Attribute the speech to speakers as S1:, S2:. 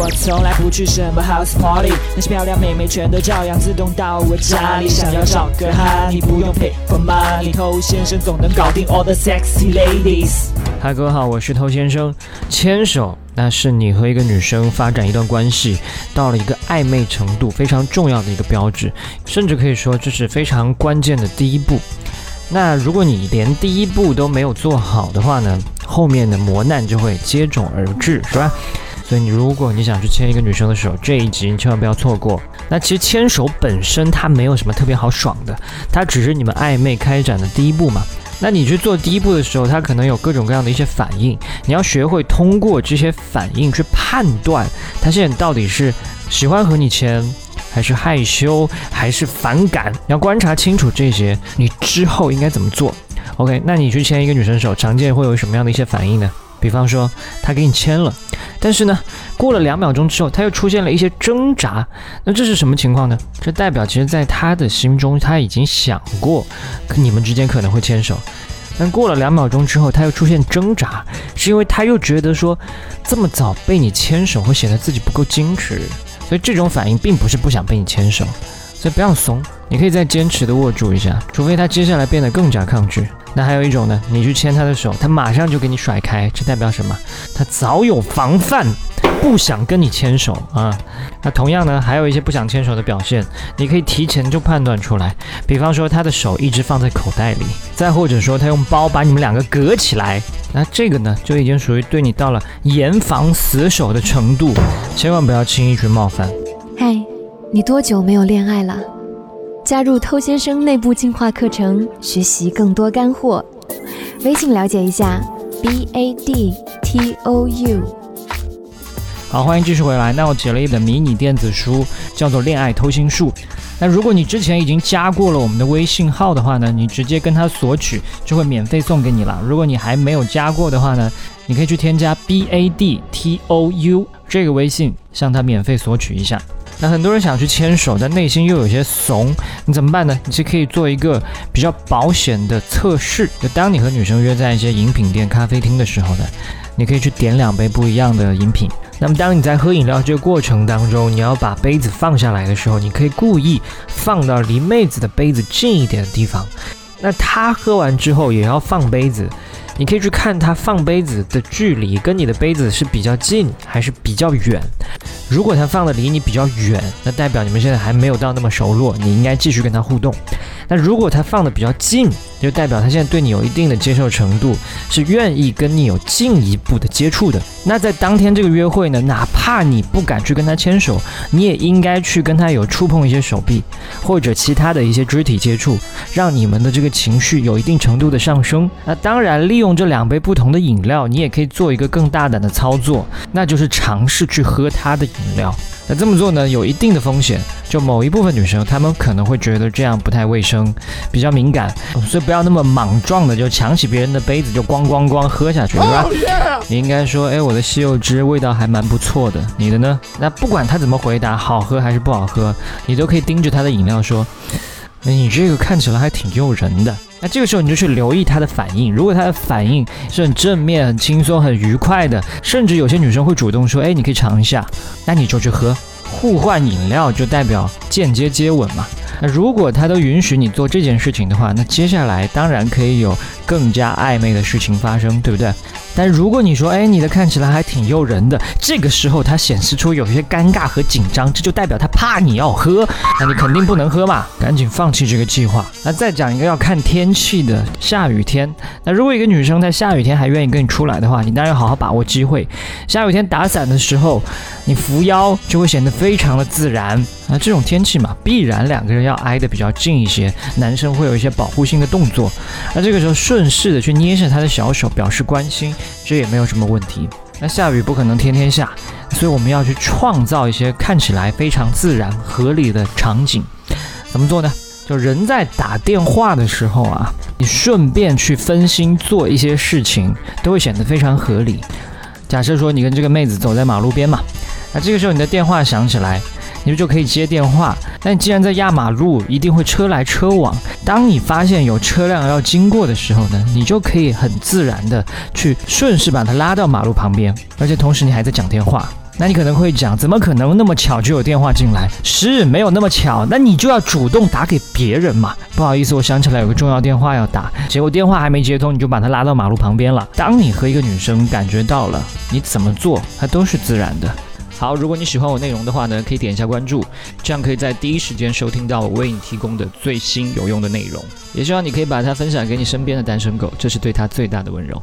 S1: 我从来不去什么 house party，那些漂亮妹妹全都照样自动到我家里。想要找个哈，你不用 pay for money，偷先生总能搞定 all the sexy ladies。
S2: 嗨，各位好，我是偷先生。牵手，那是你和一个女生发展一段关系到了一个暧昧程度非常重要的一个标志，甚至可以说这是非常关键的第一步。那如果你连第一步都没有做好的话呢，后面的磨难就会接踵而至，是吧？所以你如果你想去牵一个女生的手，这一集你千万不要错过。那其实牵手本身它没有什么特别好爽的，它只是你们暧昧开展的第一步嘛。那你去做第一步的时候，它可能有各种各样的一些反应，你要学会通过这些反应去判断他现在到底是喜欢和你牵，还是害羞，还是反感。你要观察清楚这些，你之后应该怎么做？OK，那你去牵一个女生手，常见会有什么样的一些反应呢？比方说，他给你牵了，但是呢，过了两秒钟之后，他又出现了一些挣扎，那这是什么情况呢？这代表其实在他的心中，他已经想过，你们之间可能会牵手，但过了两秒钟之后，他又出现挣扎，是因为他又觉得说，这么早被你牵手会显得自己不够矜持，所以这种反应并不是不想被你牵手，所以不要怂，你可以再坚持的握住一下，除非他接下来变得更加抗拒。那还有一种呢，你去牵他的手，他马上就给你甩开，这代表什么？他早有防范，不想跟你牵手啊。那同样呢，还有一些不想牵手的表现，你可以提前就判断出来。比方说，他的手一直放在口袋里，再或者说他用包把你们两个隔起来，那这个呢，就已经属于对你到了严防死守的程度，千万不要轻易去冒犯。
S3: 嗨，你多久没有恋爱了？加入偷先生内部进化课程，学习更多干货。微信了解一下，b a d t o u。
S2: 好，欢迎继续回来。那我写了一本迷你电子书，叫做《恋爱偷心术》。那如果你之前已经加过了我们的微信号的话呢，你直接跟他索取，就会免费送给你了。如果你还没有加过的话呢，你可以去添加 b a d t o u 这个微信，向他免费索取一下。那很多人想去牵手，但内心又有些怂，你怎么办呢？你是可以做一个比较保险的测试。就当你和女生约在一些饮品店、咖啡厅的时候呢，你可以去点两杯不一样的饮品。那么当你在喝饮料这个过程当中，你要把杯子放下来的时候，你可以故意放到离妹子的杯子近一点的地方。那她喝完之后也要放杯子。你可以去看他放杯子的距离跟你的杯子是比较近还是比较远。如果他放的离你比较远，那代表你们现在还没有到那么熟络，你应该继续跟他互动。那如果他放的比较近，就代表他现在对你有一定的接受程度，是愿意跟你有进一步的接触的。那在当天这个约会呢，哪怕你不敢去跟他牵手，你也应该去跟他有触碰一些手臂或者其他的一些肢体接触，让你们的这个情绪有一定程度的上升。那当然，利用这两杯不同的饮料，你也可以做一个更大胆的操作，那就是尝试去喝他的饮料。那这么做呢，有一定的风险。就某一部分女生，她们可能会觉得这样不太卫生，比较敏感，所以不要那么莽撞的就抢起别人的杯子就咣咣咣喝下去，对吧？你应该说，哎，我的西柚汁味道还蛮不错的，你的呢？那不管他怎么回答，好喝还是不好喝，你都可以盯着他的饮料说，哎，你这个看起来还挺诱人的。那这个时候你就去留意他的反应，如果他的反应是很正面、很轻松、很愉快的，甚至有些女生会主动说，哎，你可以尝一下，那你就去喝。互换饮料就代表间接接吻嘛？那如果他都允许你做这件事情的话，那接下来当然可以有更加暧昧的事情发生，对不对？但如果你说，哎，你的看起来还挺诱人的，这个时候他显示出有些尴尬和紧张，这就代表他怕你要喝，那你肯定不能喝嘛，赶紧放弃这个计划。那再讲一个要看天气的，下雨天。那如果一个女生在下雨天还愿意跟你出来的话，你当然要好好把握机会。下雨天打伞的时候，你扶腰就会显得非常的自然。那这种天气嘛，必然两个人要挨得比较近一些，男生会有一些保护性的动作。那这个时候顺势的去捏下他的小手，表示关心。这也没有什么问题。那下雨不可能天天下，所以我们要去创造一些看起来非常自然、合理的场景。怎么做呢？就人在打电话的时候啊，你顺便去分心做一些事情，都会显得非常合理。假设说你跟这个妹子走在马路边嘛，那这个时候你的电话响起来。你们就可以接电话，但既然在压马路，一定会车来车往。当你发现有车辆要经过的时候呢，你就可以很自然的去顺势把它拉到马路旁边，而且同时你还在讲电话。那你可能会讲，怎么可能那么巧就有电话进来？是没有那么巧，那你就要主动打给别人嘛。不好意思，我想起来有个重要电话要打，结果电话还没接通，你就把他拉到马路旁边了。当你和一个女生感觉到了，你怎么做，它都是自然的。好，如果你喜欢我内容的话呢，可以点一下关注，这样可以在第一时间收听到我为你提供的最新有用的内容。也希望你可以把它分享给你身边的单身狗，这是对他最大的温柔。